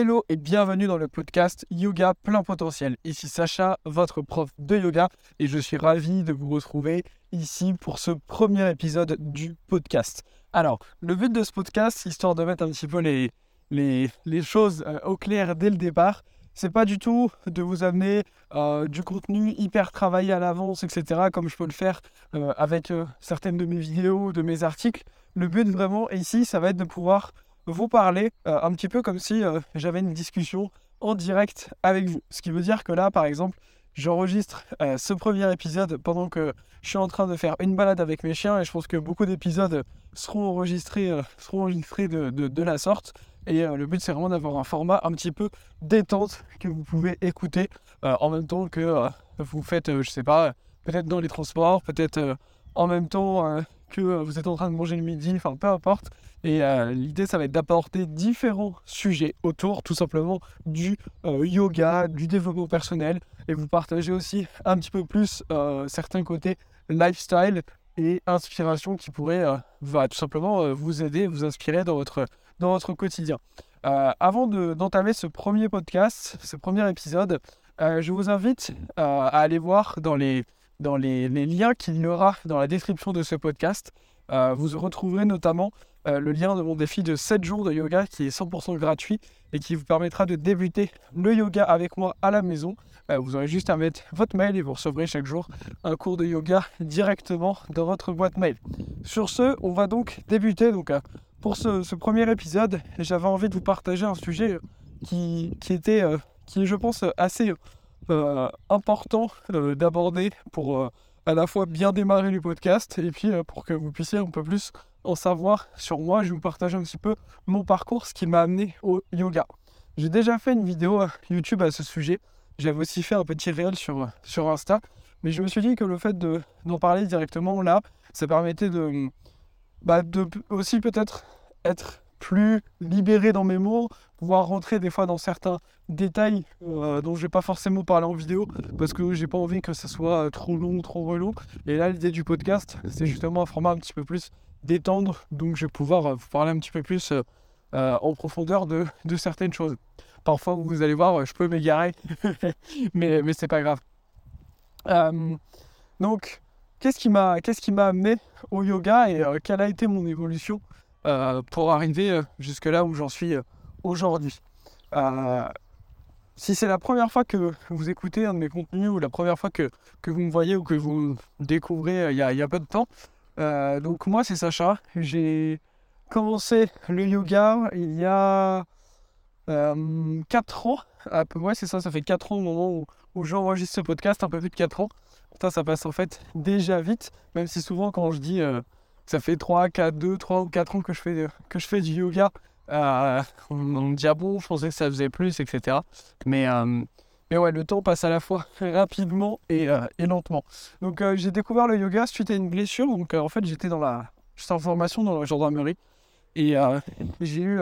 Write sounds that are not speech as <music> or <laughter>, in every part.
Hello et bienvenue dans le podcast Yoga plein potentiel. Ici Sacha, votre prof de yoga, et je suis ravi de vous retrouver ici pour ce premier épisode du podcast. Alors, le but de ce podcast, histoire de mettre un petit peu les, les, choses euh, au clair dès le départ, c'est pas du tout de vous amener euh, du contenu hyper travaillé à l'avance, etc., comme je peux le faire euh, avec certaines de mes vidéos, de mes articles. Le but vraiment ici, ça va être de pouvoir vous parler un petit peu comme si j'avais une discussion en direct avec vous. Ce qui veut dire que là, par exemple, j'enregistre ce premier épisode pendant que je suis en train de faire une balade avec mes chiens et je pense que beaucoup d'épisodes seront enregistrés, seront enregistrés de, de la sorte. Et euh, le but, c'est vraiment d'avoir un format un petit peu détente que vous pouvez écouter euh, en même temps que euh, vous faites, je sais pas, peut-être dans les transports, peut-être en même temps que vous êtes en train de manger le midi, enfin peu importe. Et l'idée, ça va être d'apporter différents sujets autour tout simplement du yoga, du développement personnel et vous partager aussi un petit peu plus certains côtés lifestyle et inspiration qui pourraient va tout simplement vous aider, vous inspirer dans votre dans votre quotidien. Euh, avant d'entamer ce premier podcast, ce premier épisode, euh, je vous invite euh, à aller voir dans les, dans les, liens qu'il y aura dans la description de ce podcast. vous retrouverez notamment le lien de mon défi de 7 jours de yoga qui est 100% gratuit et qui vous permettra de débuter le yoga avec moi à la maison. vous aurez juste à mettre votre mail et vous recevrez chaque jour un cours de yoga directement dans votre boîte mail. Sur ce, on va donc débuter. Donc, pour ce, premier épisode, j'avais envie de vous partager un sujet qui, était, euh, qui je pense, assez euh, important euh, d'aborder pour à la fois bien démarrer le podcast et puis pour que vous puissiez un peu plus en savoir sur moi. Je vais vous partager un petit peu mon parcours, ce qui m'a amené au yoga. J'ai déjà fait une vidéo YouTube à ce sujet. J'avais aussi fait un petit réel sur, sur Insta. Mais je me suis dit que le fait d'en parler directement là, ça permettait de, bah, de aussi peut-être être plus libéré dans mes mots, pouvoir rentrer des fois dans certains détails euh, dont je vais pas forcément parler en vidéo parce que j'ai pas envie que ça soit euh, trop long, trop relou. Et là, l'idée du podcast, c'est justement un format un petit peu plus détendre, donc je vais pouvoir euh, vous parler un petit peu plus en profondeur de, certaines choses. Parfois, vous allez voir, je peux m'égarer, <laughs> mais, mais c'est pas grave. donc, qu'est-ce qui m'a m'a amené au yoga et quelle a été mon évolution pour arriver euh, jusque là où j'en suis euh, aujourd'hui. si c'est la première fois que vous écoutez un de mes contenus ou la première fois que, que vous me voyez ou que vous découvrez il y, a, peu de temps, donc moi c'est Sacha, j'ai commencé le yoga il y a 4 ans, à peu près c'est ça, ça fait 4 ans au moment où, j'enregistre ce podcast, un peu plus de 4 ans. Ça passe en fait déjà vite, même si souvent quand je dis ça fait 3, 4, 2, 3 ou 4 ans que je fais, que je fais du yoga. Euh, <laughs> on, me dit, ah bon, je pensais que ça faisait plus, etc. Mais, euh, mais ouais, le temps passe à la fois <laughs> rapidement et, euh, et lentement. Donc j'ai découvert le yoga suite à une blessure. Donc en fait, j'étais dans la, j'étais en formation dans la gendarmerie. Et j'ai eu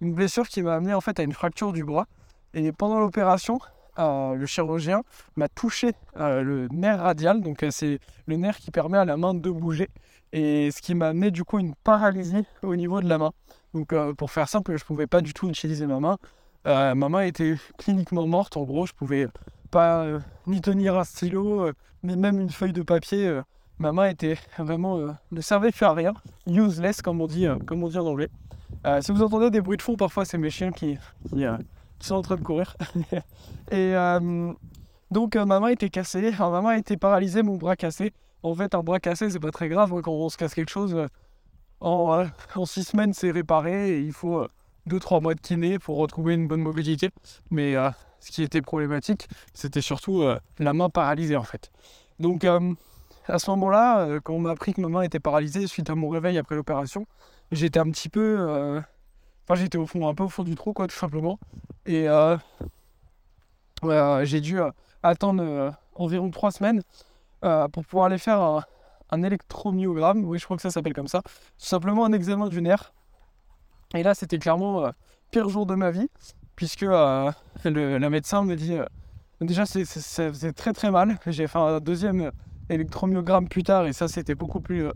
une blessure qui m'a amené en fait à une fracture du bras. Et pendant l'opération, le chirurgien m'a touché le nerf radial. Donc c'est le nerf qui permet à la main de bouger et ce qui m'a amené du coup une paralysie au niveau de la main. Donc euh, pour faire simple, je ne pouvais pas du tout utiliser ma main. Euh, ma main était cliniquement morte, en gros, je pouvais pas euh, ni tenir un stylo, mais même une feuille de papier. ma main était vraiment ne servait plus à rien, useless comme on dit, en anglais. si vous entendez des bruits de fond, parfois c'est mes chiens qui, sont en train de courir. <laughs> et donc ma main était cassée, ma main était paralysée, mon bras cassé. En fait, un bras cassé, c'est pas très grave. Quand on se casse quelque chose, euh, en, euh, en six semaines, c'est réparé et il faut 2-3 euh, mois de kiné pour retrouver une bonne mobilité. Mais ce qui était problématique, c'était surtout la main paralysée en fait. Donc à ce moment-là, quand on m'a appris que ma main était paralysée suite à mon réveil après l'opération, j'étais un petit peu. Enfin, j'étais au fond, un peu au fond du trou, quoi, tout simplement. Et j'ai dû attendre environ 3 semaines euh, pour pouvoir aller faire un, électromyogramme, oui je crois que ça s'appelle comme ça, tout simplement un examen du nerf. Et là c'était clairement le euh, pire jour de ma vie, puisque euh, le, la médecin me dit déjà ça faisait très très mal, j'ai fait un deuxième électromyogramme plus tard. Et ça c'était beaucoup plus...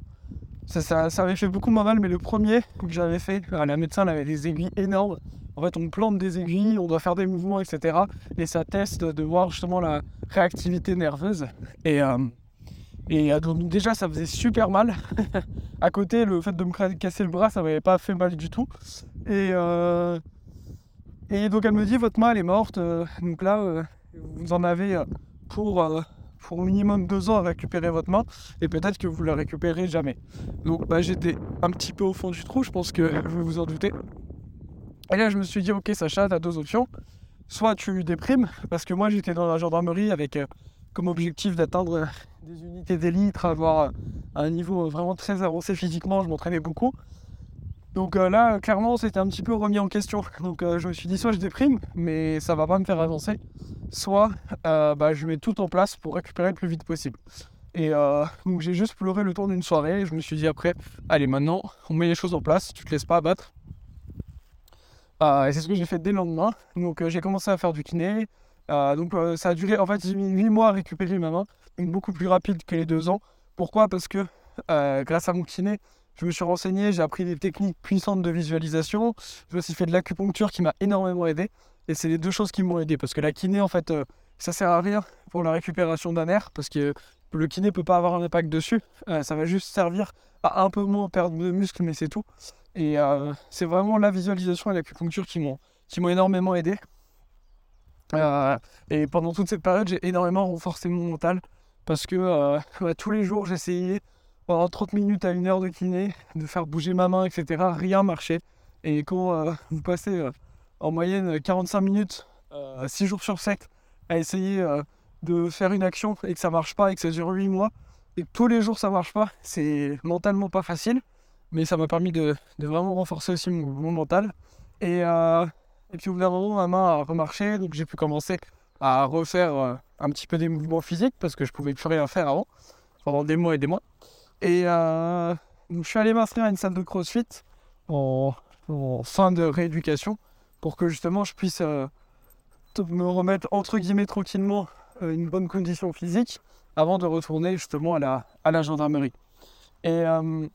Ça, ça, ça, avait fait beaucoup moins mal, mais le premier que j'avais fait, la médecin avait des aiguilles énormes En fait, on plante des aiguilles, on doit faire des mouvements, etc. Et ça teste de voir justement la réactivité nerveuse. Et, euh, et euh, donc déjà, ça faisait super mal. <laughs> à côté, le fait de me casser le bras, ça m'avait pas fait mal du tout. Et, euh, et donc elle me dit, votre main, elle est morte. donc là, vous en avez pour pour minimum deux ans à récupérer votre main et peut-être que vous la récupérez jamais. Donc bah, j'étais un petit peu au fond du trou, je pense que vous vous en doutez. Et là je me suis dit ok Sacha, tu as deux options. Soit tu déprimes, parce que moi j'étais dans la gendarmerie avec euh, comme objectif d'atteindre euh, des unités d'élite, avoir euh, un niveau vraiment très avancé physiquement, je m'entraînais beaucoup. Donc là, clairement, c'était un petit peu remis en question. Donc je me suis dit, soit je déprime, mais ça va pas me faire avancer soit bah, je mets tout en place pour récupérer le plus vite possible. Et donc j'ai juste pleuré le tour d'une soirée et je me suis dit après, allez maintenant, on met les choses en place, tu te laisses pas abattre. Euh, et c'est ce que j'ai fait dès le lendemain. Donc j'ai commencé à faire du kiné. donc ça a duré, en fait j'ai mis 8 mois à récupérer ma main, donc beaucoup plus rapide que les 2 ans. Pourquoi? Parce que grâce à mon kiné, je me suis renseigné, j'ai appris des techniques puissantes de visualisation. J'ai aussi fait de l'acupuncture qui m'a énormément aidé. Et c'est les deux choses qui m'ont aidé. Parce que la kiné, en fait, euh, ça sert à rien pour la récupération d'un nerf. Parce que le kiné peut pas avoir un impact dessus. Euh, ça va juste servir à un peu moins perdre de muscles, mais c'est tout. Et euh, c'est vraiment la visualisation et l'acupuncture qui m'ont, qui m'ont énormément aidé. et pendant toute cette période, j'ai énormément renforcé mon mental. Parce que bah, tous les jours, j'essayais pendant 30 minutes à une heure de kiné, de faire bouger ma main, etc. Rien marchait. Et quand vous passez en moyenne 45 minutes, 6 euh, jours sur 7, à essayer euh, de faire une action et que ça marche pas et que ça dure 8 mois, et que tous les jours ça marche pas, c'est mentalement pas facile, mais ça m'a permis de, vraiment renforcer aussi mon, mental. Et, euh, et puis au bout d'un moment, ma main a remarché, donc j'ai pu commencer à refaire un petit peu des mouvements physiques parce que je pouvais plus rien faire avant, pendant des mois et des mois. Et donc je suis allé m'inscrire à une salle de crossfit en fin de rééducation pour que justement je puisse euh, me remettre entre guillemets tranquillement euh, une bonne condition physique avant de retourner justement à la, à la gendarmerie. Et euh,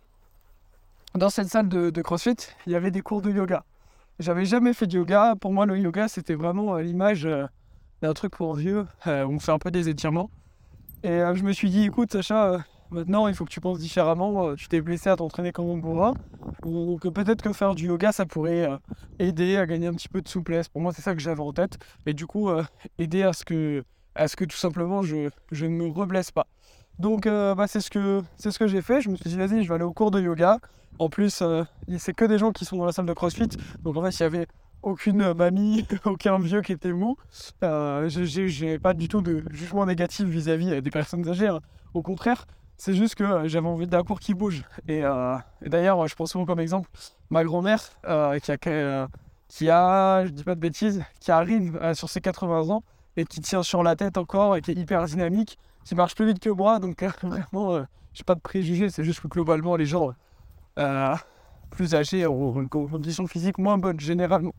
dans cette salle de, CrossFit, il y avait des cours de yoga. J'avais jamais fait de yoga. Pour moi, le yoga, c'était vraiment l'image d'un truc pour vieux où on fait un peu des étirements. Et je me suis dit, écoute, Sacha, Maintenant, il faut que tu penses différemment. Euh, tu t'es blessé à t'entraîner comme un bourrin. Donc peut-être que faire du yoga, ça pourrait euh, aider à gagner un petit peu de souplesse. Pour moi, c'est ça que j'avais en tête. Et du coup, euh, aider à ce que, à ce que tout simplement je, je ne me reblesse pas. Donc bah, c'est ce que, c'est ce que j'ai fait. Je me suis dit, vas-y, je vais aller au cours de yoga. En plus, c'est que des gens qui sont dans la salle de CrossFit. Donc en fait, il y avait aucune mamie, <laughs> aucun vieux qui était mou. Euh, j'ai pas du tout de jugement négatif vis-à-vis des personnes âgées. Hein. Au contraire, c'est juste que euh, j'avais envie d'un cours qui bouge. Euh, et, d'ailleurs, je prends souvent comme exemple ma grand-mère euh, qui, a, qui a, je dis pas de bêtises, qui arrive sur ses 80 ans et qui tient sur la tête encore et qui est hyper dynamique, qui marche plus vite que moi. Donc <laughs> vraiment, j'ai pas de préjugés. C'est juste que globalement, les gens plus âgés ont une condition physique moins bonne généralement.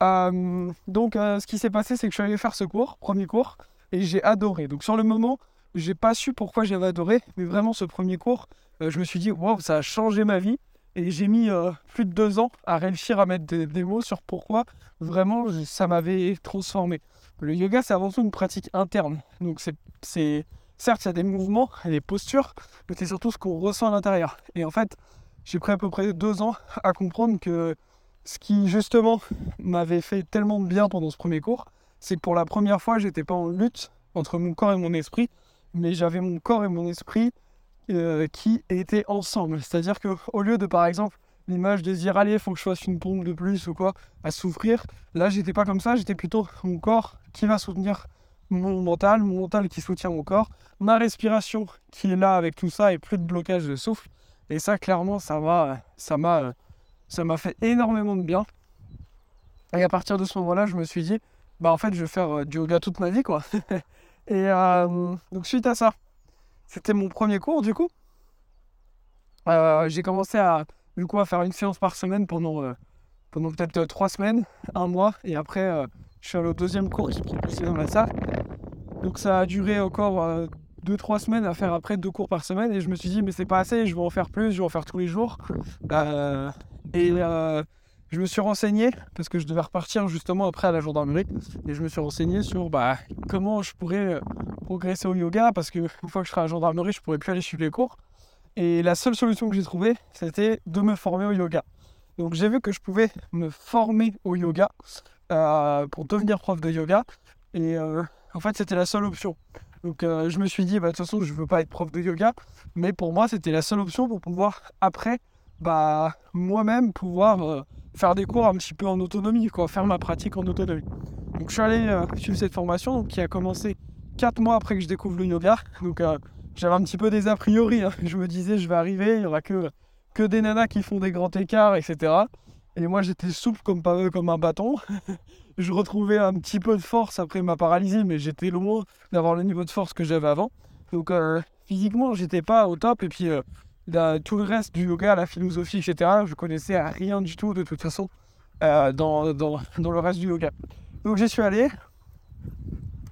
donc, ce qui s'est passé, c'est que je suis allé faire ce cours, premier cours, et j'ai adoré. Donc, sur le moment, j'ai pas su pourquoi j'avais adoré, mais vraiment ce premier cours, euh, je me suis dit, waouh, ça a changé ma vie. Et j'ai mis euh, plus de deux ans à réussir à mettre des, mots sur pourquoi vraiment ça m'avait transformé. Le yoga, c'est avant tout une pratique interne. Donc, c'est, certes, il y a des mouvements et des postures, mais c'est surtout ce qu'on ressent à l'intérieur. Et en fait, j'ai pris à peu près deux ans à comprendre que ce qui, justement, m'avait fait tellement de bien pendant ce premier cours, c'est que pour la première fois, j'étais pas en lutte entre mon corps et mon esprit, mais j'avais mon corps et mon esprit euh, qui étaient ensemble. C'est-à-dire qu'au lieu de, par exemple, l'image de dire allez, faut que je fasse une pompe de plus ou quoi, à souffrir, là, j'étais pas comme ça, j'étais plutôt mon corps qui va soutenir mon mental, mon mental qui soutient mon corps, ma respiration qui est là avec tout ça et plus de blocage de souffle. Et ça, clairement, ça m'a, ça m'a, ça m'a fait énormément de bien. Et à partir de ce moment-là, je me suis dit, bah en fait, je vais faire euh, du yoga toute ma vie, quoi. <laughs> Et euh, donc suite à ça, c'était mon premier cours du coup. Euh, j'ai commencé à, du coup, à faire une séance par semaine pendant, euh, pendant peut-être trois semaines, un mois. Et après, je suis allé au deuxième cours qui est dans la salle. Donc ça a duré encore deux, trois semaines à faire après deux cours par semaine. Et je me suis dit, mais c'est pas assez, je vais en faire plus, je vais en faire tous les jours. et je me suis renseigné parce que je devais repartir justement après à la gendarmerie et je me suis renseigné sur bah, comment je pourrais euh, progresser au yoga parce que une fois que je serai à la gendarmerie, je pourrais plus aller suivre les cours. Et la seule solution que j'ai trouvée, c'était de me former au yoga. Donc j'ai vu que je pouvais me former au yoga euh, pour devenir prof de yoga. Et euh, en fait, c'était la seule option. Donc je me suis dit, bah, de toute façon, je ne veux pas être prof de yoga. Mais pour moi, c'était la seule option pour pouvoir, après, bah, moi-même, pouvoir faire des cours un petit peu en autonomie, quoi, faire ma pratique en autonomie. Donc je suis allé euh, suivre cette formation donc, qui a commencé 4 mois après que je découvre le yoga. Donc euh, j'avais un petit peu des a priori. Hein. Je me disais, je vais arriver, il n'y aura que, que des nanas qui font des grands écarts, etc. Et moi j'étais souple comme, comme un bâton. <laughs> je retrouvais un petit peu de force après ma paralysie, mais j'étais loin d'avoir le niveau de force que j'avais avant. Donc euh, physiquement, j'étais pas au top. Et puis tout le reste du yoga, la philosophie, etc., je connaissais rien du tout de toute façon euh, dans, dans, dans, le reste du yoga. Donc j'y suis allé.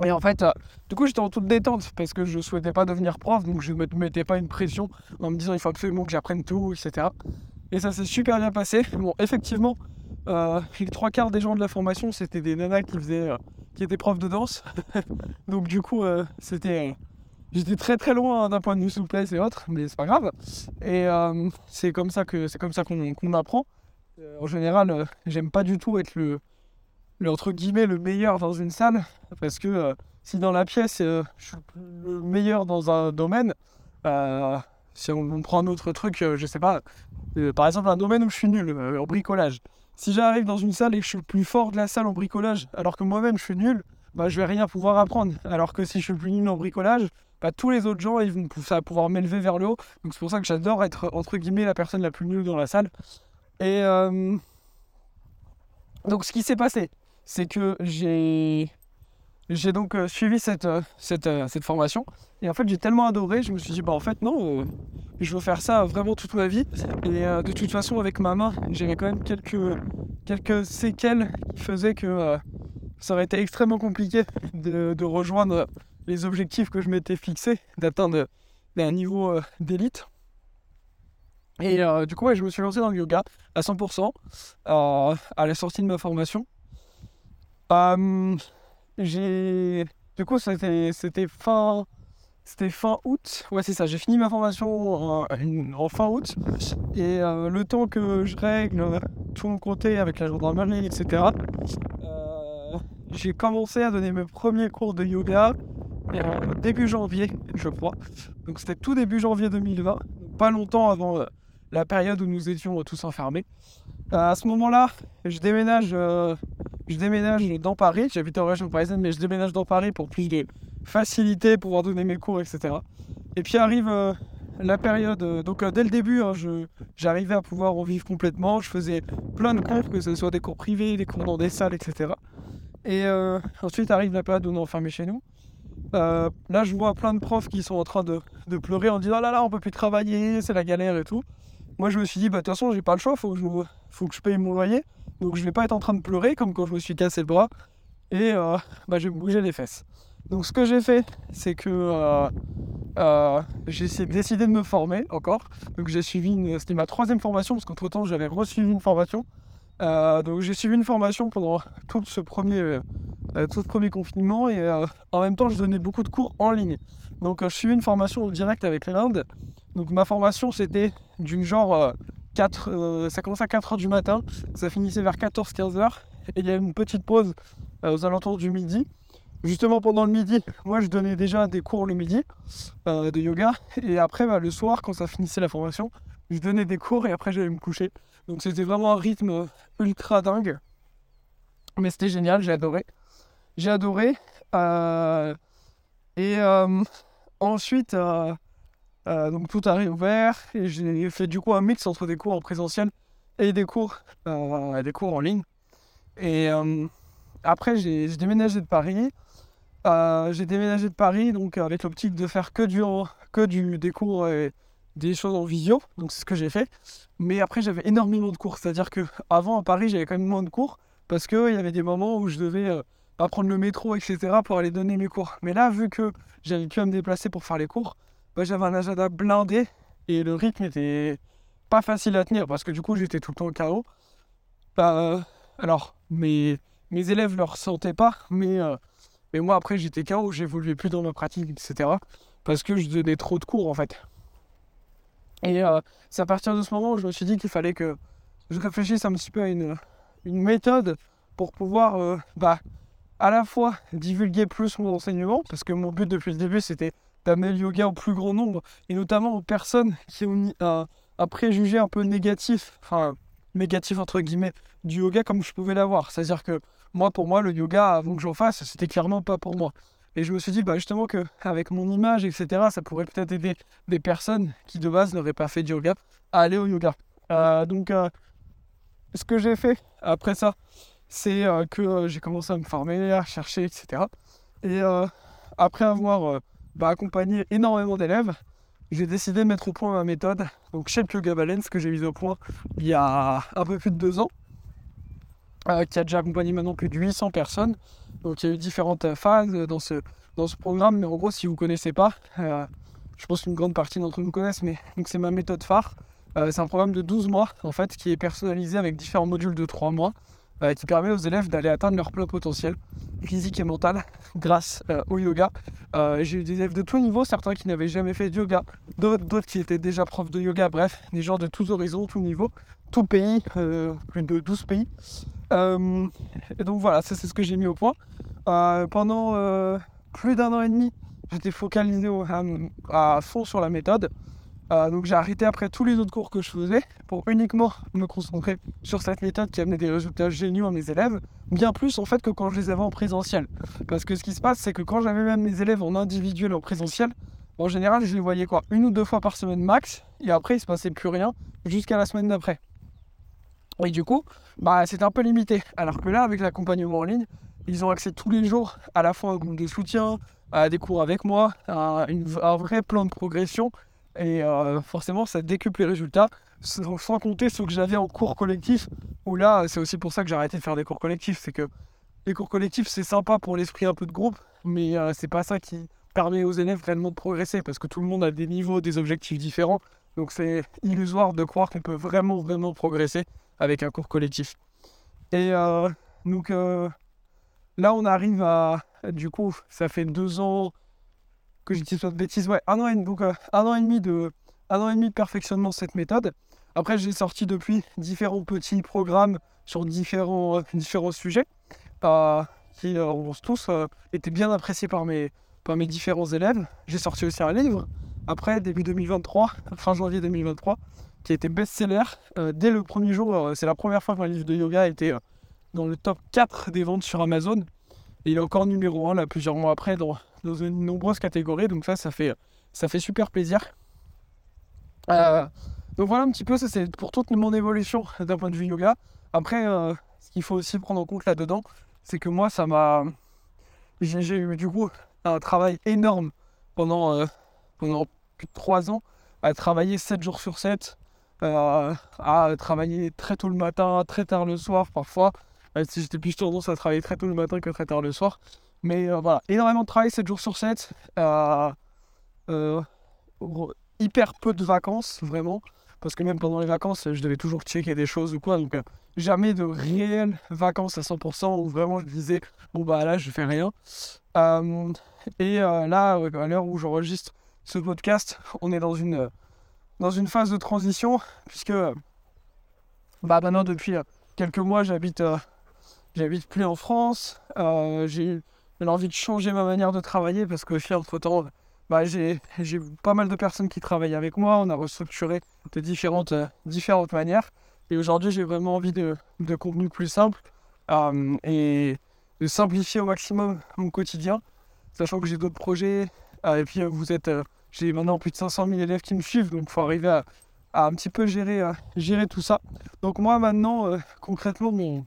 Et en fait, euh, du coup, j'étais en toute détente parce que je souhaitais pas devenir prof, donc je ne me mettais pas une pression en me disant il faut absolument que j'apprenne tout, etc. Et ça s'est super bien passé. Bon, effectivement, euh, les trois quarts des gens de la formation, c'était des nanas qui faisaient, qui étaient profs de danse. <laughs> donc du coup, c'était J'étais très très loin d'un point de vue souplesse et autres, mais c'est pas grave. Et euh, c'est comme ça que c'est comme ça qu'on apprend. Euh, en général, euh, j'aime pas du tout être le, le, entre guillemets le meilleur dans une salle, parce que si dans la pièce je suis le meilleur dans un domaine, si on, prend un autre truc, je sais pas, par exemple un domaine où je suis nul, en bricolage. Si j'arrive dans une salle et que je suis le plus fort de la salle en bricolage, alors que moi-même je suis nul, bah, je vais rien pouvoir apprendre. Alors que si je suis le plus nul en bricolage, tous les autres gens, ils vont pouvoir m'élever vers le haut. Donc c'est pour ça que j'adore être entre guillemets la personne la plus nulle dans la salle. Et euh, donc ce qui s'est passé, c'est que j'ai donc euh, suivi cette, euh, cette, formation. Et en fait, j'ai tellement adoré, je me suis dit, bah en fait, non, je veux faire ça vraiment toute ma vie. Et de toute façon, avec ma main, j'avais quand même quelques, séquelles qui faisaient que ça aurait été extrêmement compliqué de, rejoindre les objectifs que je m'étais fixés, d'atteindre un niveau euh, d'élite. Et euh, du coup, je me suis lancé dans le yoga à 100% euh, à la sortie de ma formation. J'ai... Du coup, c'était, fin... Août. Ouais, c'est ça. J'ai fini ma formation en, fin août. Et le temps que je règle tout mon côté avec la gendarmerie, etc., j'ai commencé à donner mes premiers cours de yoga début janvier, je crois. Donc c'était tout début janvier 2020, pas longtemps avant euh, la période où nous étions euh, tous enfermés. Euh, à ce moment-là, je déménage, je déménage dans Paris. J'habite en région parisienne, mais je déménage dans Paris pour plus de facilité, pouvoir donner mes cours, etc. Et puis arrive la période. donc dès le début, hein, j'arrivais à pouvoir en vivre complètement. Je faisais plein de cours, que ce soit des cours privés, des cours dans des salles, etc. Et ensuite arrive la période où on est enfermé chez nous. Euh, là, je vois plein de profs qui sont en train de, pleurer en disant ah là là, on peut plus travailler, c'est la galère et tout. Moi, je me suis dit, bah, de toute façon, j'ai pas le choix, faut que, je, faut que je paye mon loyer. Donc, je vais pas être en train de pleurer comme quand je me suis cassé le bras. Et euh, bah, je vais me bouger les fesses. Donc, ce que j'ai fait, c'est que euh, j'ai décidé de me former encore. Donc, j'ai suivi, c'était ma troisième formation, parce qu'entre temps, j'avais reçu une formation. donc, j'ai suivi une formation pendant tout ce premier euh, tout le premier confinement et euh, en même temps je donnais beaucoup de cours en ligne. Donc euh, je suivais une formation direct avec l'Inde. Donc ma formation c'était d'une genre 4, ça commençait à 4h du matin, ça finissait vers 14-15h et il y a une petite pause aux alentours du midi. Justement pendant le midi, moi je donnais déjà des cours le midi de yoga et après bah, le soir quand ça finissait la formation, je donnais des cours et après j'allais me coucher. Donc c'était vraiment un rythme ultra dingue. Mais c'était génial, j'ai adoré. J'ai adoré. Euh, et euh, ensuite, euh, donc tout a réouvert et j'ai fait du coup un mix entre des cours en présentiel et des cours, des cours en ligne. Et après, j'ai déménagé de Paris. j'ai déménagé de Paris donc avec l'optique de faire que du, que du, des cours et des choses en visio. Donc c'est ce que j'ai fait. Mais après, j'avais énormément de cours. C'est-à-dire que avant à Paris, j'avais quand même moins de cours parce qu'il y avait des moments où je devais prendre le métro, etc. pour aller donner mes cours. Mais là, vu que j'avais pu me déplacer pour faire les cours, bah, j'avais un agenda blindé et le rythme était pas facile à tenir parce que du coup j'étais tout le temps au chaos. bah, alors, mes, mes élèves ne le ressentaient pas, mais, mais moi, après, j'étais KO, j'évoluais plus dans ma pratique, etc. Parce que je donnais trop de cours, en fait. Et c'est à partir de ce moment où je me suis dit qu'il fallait que je réfléchisse un petit peu à une, une méthode pour pouvoir bah, à la fois divulguer plus mon enseignement, parce que mon but depuis le début c'était d'amener le yoga au plus grand nombre, et notamment aux personnes qui ont un, préjugé un peu négatif, enfin négatif entre guillemets, du yoga comme je pouvais l'avoir. C'est-à-dire que moi, pour moi, le yoga, avant que j'en fasse, c'était clairement pas pour moi. Et je me suis dit bah, justement qu'avec mon image, etc., ça pourrait peut-être aider des personnes qui de base n'auraient pas fait de yoga à aller au yoga. Euh, donc, euh, ce que j'ai fait après ça, c'est euh, que j'ai commencé à me former, à chercher, etc. Et après avoir accompagné énormément d'élèves, j'ai décidé de mettre au point ma méthode, donc Shape Yoga Balance, que j'ai mise au point il y a un peu plus de deux ans, qui a déjà accompagné maintenant plus de 800 personnes. Donc il y a eu différentes phases dans ce, dans ce programme, mais en gros, si vous ne connaissez pas, je pense qu'une grande partie d'entre vous connaissent, mais c'est ma méthode phare. c'est un programme de 12 mois, en fait, qui est personnalisé avec différents modules de 3 mois. Euh, qui permet aux élèves d'aller atteindre leur plein potentiel physique et mental <laughs> grâce euh, au yoga. Euh, j'ai eu des élèves de tous niveaux, certains qui n'avaient jamais fait de yoga, d'autres qui étaient déjà profs de yoga, bref, des gens de tous horizons, tous niveaux, tout pays, plus de 12 pays. et donc voilà, ça c'est ce que j'ai mis au point. pendant plus d'un an et demi, j'étais focalisé à, fond sur la méthode. Euh, donc j'ai arrêté après tous les autres cours que je faisais pour uniquement me concentrer sur cette méthode qui amenait des résultats géniaux à mes élèves, bien plus en fait que quand je les avais en présentiel. Parce que ce qui se passe, c'est que quand j'avais même mes élèves en individuel en présentiel, en général je les voyais quoi Une ou deux fois par semaine max, et après il se passait plus rien jusqu'à la semaine d'après. Et du coup, bah, c'était un peu limité. Alors que là, avec l'accompagnement en ligne, ils ont accès tous les jours à la fois à un groupe de soutien, à des cours avec moi, à un vrai plan de progression et euh, forcément, ça décuple les résultats, sans, compter ce que j'avais en cours collectif, où là, c'est aussi pour ça que j'ai arrêté de faire des cours collectifs. C'est que les cours collectifs, c'est sympa pour l'esprit un peu de groupe, mais euh, c'est pas ça qui permet aux élèves réellement de progresser, parce que tout le monde a des niveaux, des objectifs différents. Donc c'est illusoire de croire qu'on peut vraiment, vraiment progresser avec un cours collectif. Et euh, donc là, on arrive à... Du coup, ça fait deux ans que j'ai dit pas de bêtises, ouais, un an et, donc, euh, un an et demi de un an et demi de perfectionnement de cette méthode. Après, j'ai sorti depuis différents petits programmes sur différents, euh, <laughs> différents sujets euh, qui ont tous été bien appréciés par mes, par mes différents élèves. J'ai sorti aussi un livre après, début 2023, <laughs> fin janvier 2023, qui a été best-seller dès le premier jour. c'est la première fois qu'un livre de yoga a été dans le top 4 des ventes sur Amazon. Il est encore numéro 1 là, plusieurs mois après dans, dans de nombreuses catégories. Donc ça, ça fait, ça fait super plaisir. Euh, donc voilà un petit peu, ça c'est pour toute mon évolution d'un point de vue yoga. Après, euh, ce qu'il faut aussi prendre en compte là-dedans, c'est que moi, ça m'a... J'ai eu du coup un travail énorme pendant, euh, pendant plus de 3 ans, à travailler 7 jours sur 7, à travailler très tôt le matin, très tard le soir parfois. Si j'étais plus tendance à travailler très tôt le matin que très tard le soir. Mais euh, voilà, énormément de travail 7 jours sur 7. Euh, euh, hyper peu de vacances, vraiment. Parce que même pendant les vacances, je devais toujours checker des choses ou quoi. Donc, jamais de réelles vacances à 100% où vraiment je disais, bon, bah là, je fais rien. et là, à l'heure où j'enregistre ce podcast, on est dans une, dans une phase de transition. Puisque, bah maintenant, depuis quelques mois, j'habite. J'habite plus en France. j'ai j'ai envie de changer ma manière de travailler parce que entre temps, bah, j'ai pas mal de personnes qui travaillent avec moi. On a restructuré de différentes, euh, manières. Et aujourd'hui, j'ai vraiment envie de, de contenu plus simple euh, et de simplifier au maximum mon quotidien, sachant que j'ai d'autres projets. Euh, et puis, vous êtes, j'ai maintenant plus de 500 000 élèves qui me suivent, donc il faut arriver à, à, un petit peu gérer, gérer tout ça. Donc, moi, maintenant, concrètement, mon,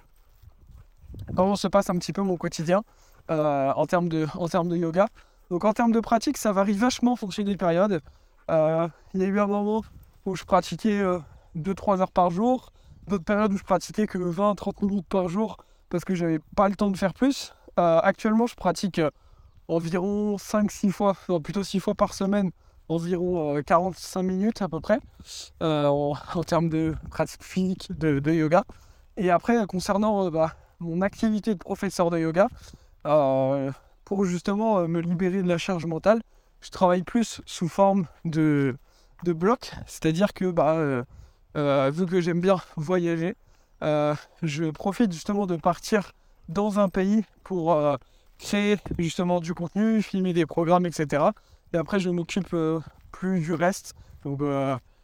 comment se passe un petit peu mon quotidien euh, en, termes de, yoga? Donc en termes de pratique, ça varie vachement en fonction des périodes. Euh, il y a eu un moment où je pratiquais 2-3 euh, heures par jour, d'autres périodes où je pratiquais que 20-30 minutes par jour parce que j'avais pas le temps de faire plus. actuellement, je pratique environ 5-6 fois, plutôt 6 fois par semaine, environ 45 minutes à peu près, en, termes de pratique physique de, de yoga. Et après, concernant bah, mon activité de professeur de yoga, pour justement me libérer de la charge mentale, je travaille plus sous forme de, de bloc, c'est-à-dire que bah, vu que j'aime bien voyager, je profite justement de partir dans un pays pour créer justement du contenu, filmer des programmes, etc. Et après, je m'occupe plus du reste. Donc,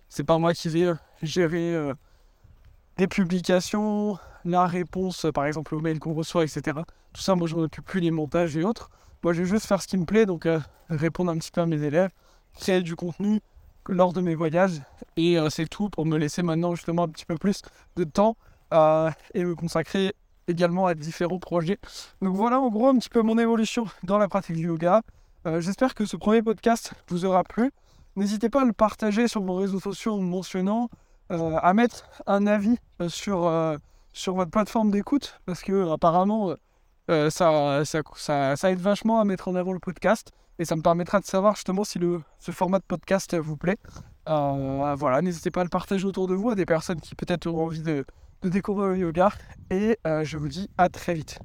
c'est pas moi qui vais gérer des publications, la réponse, par exemple, aux mails qu'on reçoit, etc. Tout ça, moi, je m'occupe plus des montages et autres. Moi, je vais juste faire ce qui me plaît, donc répondre un petit peu à mes élèves, créer du contenu lors de mes voyages. Et c'est tout pour me laisser maintenant justement un petit peu plus de temps et me consacrer également à différents projets. Donc voilà en gros un petit peu mon évolution dans la pratique du yoga. Euh, j'espère que ce premier podcast vous aura plu. N'hésitez pas à le partager sur vos réseaux sociaux en mentionnant, euh, à mettre un avis euh, sur, sur votre plateforme d'écoute parce que apparemment ça, ça, ça, aide vachement à mettre en avant le podcast et ça me permettra de savoir justement si le, ce format de podcast vous plaît. voilà, n'hésitez pas à le partager autour de vous à des personnes qui peut-être auront envie de, de découvrir le yoga. Et euh, je vous dis à très vite.